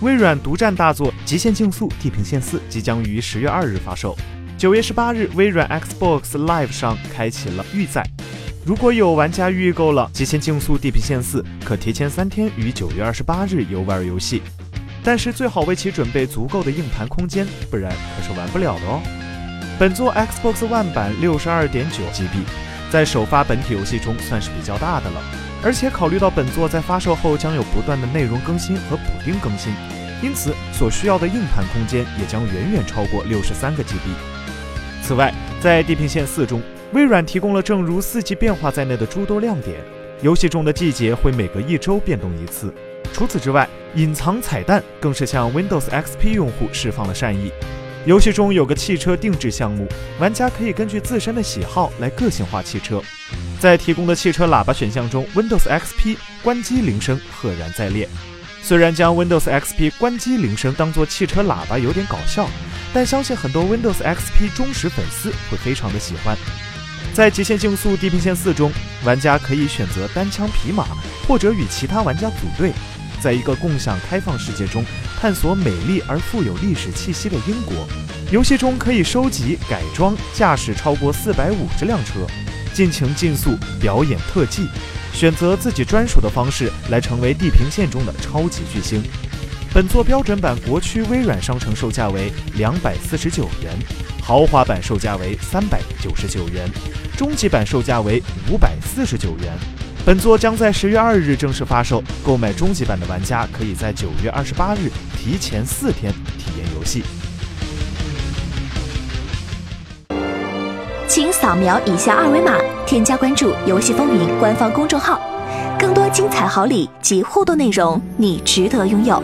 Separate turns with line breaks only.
微软独占大作《极限竞速：地平线四》即将于十月二日发售。九月十八日，微软 Xbox Live 上开启了预载。如果有玩家预购了《极限竞速：地平线四》，可提前三天于九月二十八日游玩游戏。但是最好为其准备足够的硬盘空间，不然可是玩不了的哦。本作 Xbox One 版六十二点九 GB，在首发本体游戏中算是比较大的了。而且考虑到本作在发售后将有不断的内容更新和补丁更新，因此所需要的硬盘空间也将远远超过六十三个 GB。此外，在《地平线四》中，微软提供了正如四季变化在内的诸多亮点。游戏中的季节会每隔一周变动一次。除此之外，隐藏彩蛋更是向 Windows XP 用户释放了善意。游戏中有个汽车定制项目，玩家可以根据自身的喜好来个性化汽车。在提供的汽车喇叭选项中，Windows XP 关机铃声赫然在列。虽然将 Windows XP 关机铃声当做汽车喇叭有点搞笑，但相信很多 Windows XP 忠实粉丝会非常的喜欢。在《极限竞速：地平线4》中，玩家可以选择单枪匹马，或者与其他玩家组队。在一个共享开放世界中，探索美丽而富有历史气息的英国。游戏中可以收集、改装、驾驶超过四百五十辆车，尽情竞速、表演特技，选择自己专属的方式来成为地平线中的超级巨星。本作标准版国区微软商城售价为两百四十九元，豪华版售价为三百九十九元，终极版售价为五百四十九元。本作将在十月二日正式发售，购买终极版的玩家可以在九月二十八日提前四天体验游戏。
请扫描以下二维码，添加关注“游戏风云”官方公众号，更多精彩好礼及互动内容，你值得拥有。